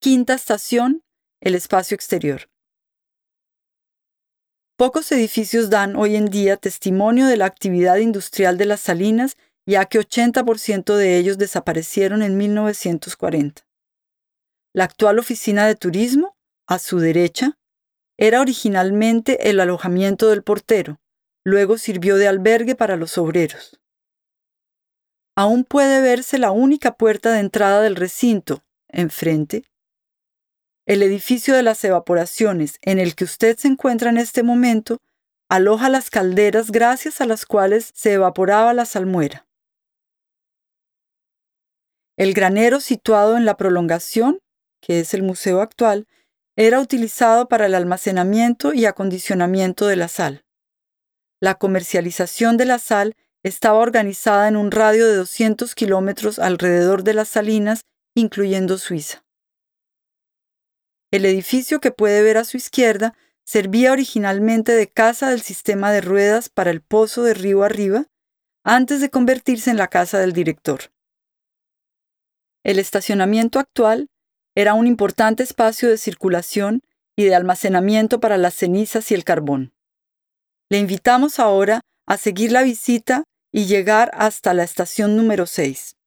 Quinta estación, el espacio exterior. Pocos edificios dan hoy en día testimonio de la actividad industrial de las salinas, ya que 80% de ellos desaparecieron en 1940. La actual oficina de turismo, a su derecha, era originalmente el alojamiento del portero, luego sirvió de albergue para los obreros. Aún puede verse la única puerta de entrada del recinto, enfrente, el edificio de las evaporaciones en el que usted se encuentra en este momento aloja las calderas gracias a las cuales se evaporaba la salmuera. El granero situado en la prolongación, que es el museo actual, era utilizado para el almacenamiento y acondicionamiento de la sal. La comercialización de la sal estaba organizada en un radio de 200 kilómetros alrededor de las salinas, incluyendo Suiza. El edificio que puede ver a su izquierda servía originalmente de casa del sistema de ruedas para el pozo de río arriba, antes de convertirse en la casa del director. El estacionamiento actual era un importante espacio de circulación y de almacenamiento para las cenizas y el carbón. Le invitamos ahora a seguir la visita y llegar hasta la estación número 6.